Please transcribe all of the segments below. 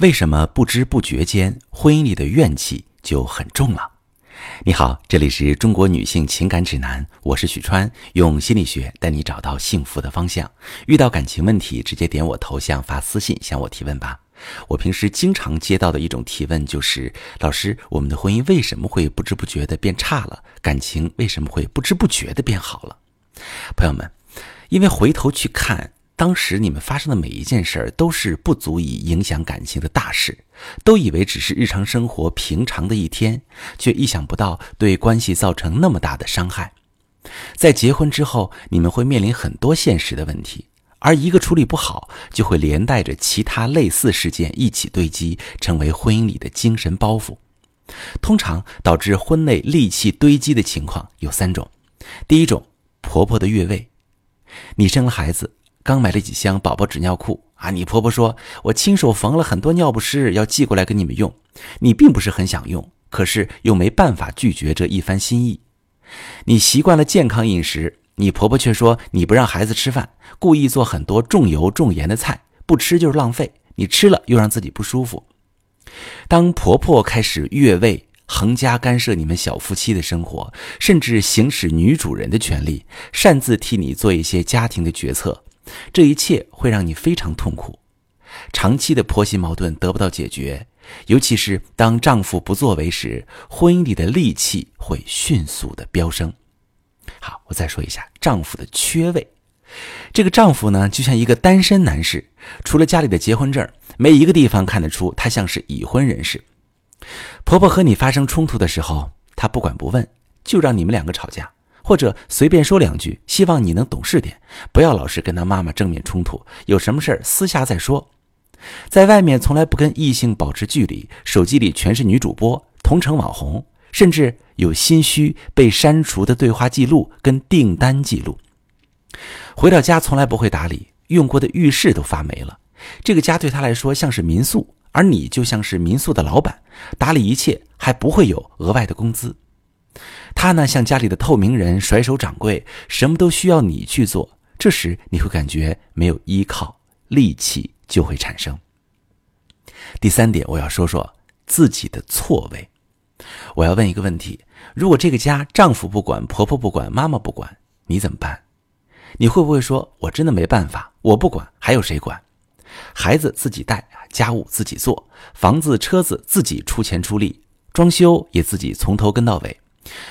为什么不知不觉间婚姻里的怨气就很重了？你好，这里是中国女性情感指南，我是许川，用心理学带你找到幸福的方向。遇到感情问题，直接点我头像发私信向我提问吧。我平时经常接到的一种提问就是：老师，我们的婚姻为什么会不知不觉的变差了？感情为什么会不知不觉的变好了？朋友们，因为回头去看。当时你们发生的每一件事儿都是不足以影响感情的大事，都以为只是日常生活平常的一天，却意想不到对关系造成那么大的伤害。在结婚之后，你们会面临很多现实的问题，而一个处理不好，就会连带着其他类似事件一起堆积，成为婚姻里的精神包袱。通常导致婚内戾气堆积的情况有三种：第一种，婆婆的越位，你生了孩子。刚买了几箱宝宝纸尿裤啊！你婆婆说，我亲手缝了很多尿不湿，要寄过来给你们用。你并不是很想用，可是又没办法拒绝这一番心意。你习惯了健康饮食，你婆婆却说你不让孩子吃饭，故意做很多重油重盐的菜，不吃就是浪费。你吃了又让自己不舒服。当婆婆开始越位。横加干涉你们小夫妻的生活，甚至行使女主人的权利，擅自替你做一些家庭的决策。这一切会让你非常痛苦，长期的婆媳矛盾得不到解决，尤其是当丈夫不作为时，婚姻里的戾气会迅速的飙升。好，我再说一下丈夫的缺位。这个丈夫呢，就像一个单身男士，除了家里的结婚证，没一个地方看得出他像是已婚人士。婆婆和你发生冲突的时候，他不管不问，就让你们两个吵架。或者随便说两句，希望你能懂事点，不要老是跟他妈妈正面冲突。有什么事儿私下再说。在外面从来不跟异性保持距离，手机里全是女主播、同城网红，甚至有心虚被删除的对话记录跟订单记录。回到家从来不会打理，用过的浴室都发霉了。这个家对他来说像是民宿，而你就像是民宿的老板，打理一切还不会有额外的工资。他呢，像家里的透明人，甩手掌柜，什么都需要你去做。这时你会感觉没有依靠，戾气就会产生。第三点，我要说说自己的错位。我要问一个问题：如果这个家丈夫不管，婆婆不管，妈妈不管，你怎么办？你会不会说：“我真的没办法，我不管，还有谁管？孩子自己带，家务自己做，房子车子自己出钱出力，装修也自己从头跟到尾。”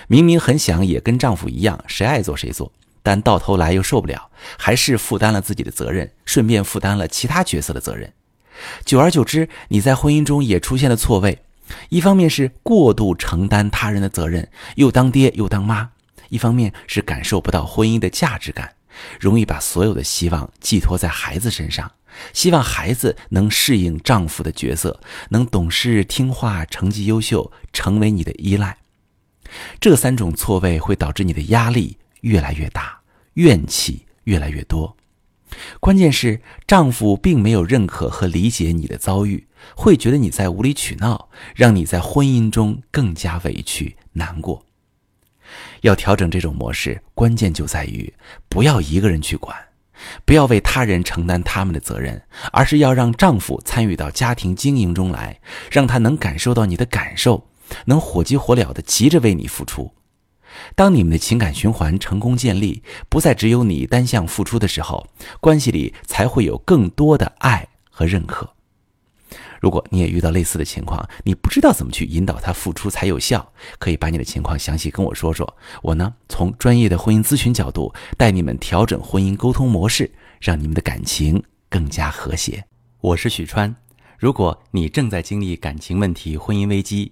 明明很想也跟丈夫一样，谁爱做谁做，但到头来又受不了，还是负担了自己的责任，顺便负担了其他角色的责任。久而久之，你在婚姻中也出现了错位：一方面是过度承担他人的责任，又当爹又当妈；一方面是感受不到婚姻的价值感，容易把所有的希望寄托在孩子身上，希望孩子能适应丈夫的角色，能懂事听话，成绩优秀，成为你的依赖。这三种错位会导致你的压力越来越大，怨气越来越多。关键是丈夫并没有认可和理解你的遭遇，会觉得你在无理取闹，让你在婚姻中更加委屈难过。要调整这种模式，关键就在于不要一个人去管，不要为他人承担他们的责任，而是要让丈夫参与到家庭经营中来，让他能感受到你的感受。能火急火燎的急着为你付出，当你们的情感循环成功建立，不再只有你单向付出的时候，关系里才会有更多的爱和认可。如果你也遇到类似的情况，你不知道怎么去引导他付出才有效，可以把你的情况详细跟我说说。我呢，从专业的婚姻咨询角度带你们调整婚姻沟通模式，让你们的感情更加和谐。我是许川，如果你正在经历感情问题、婚姻危机，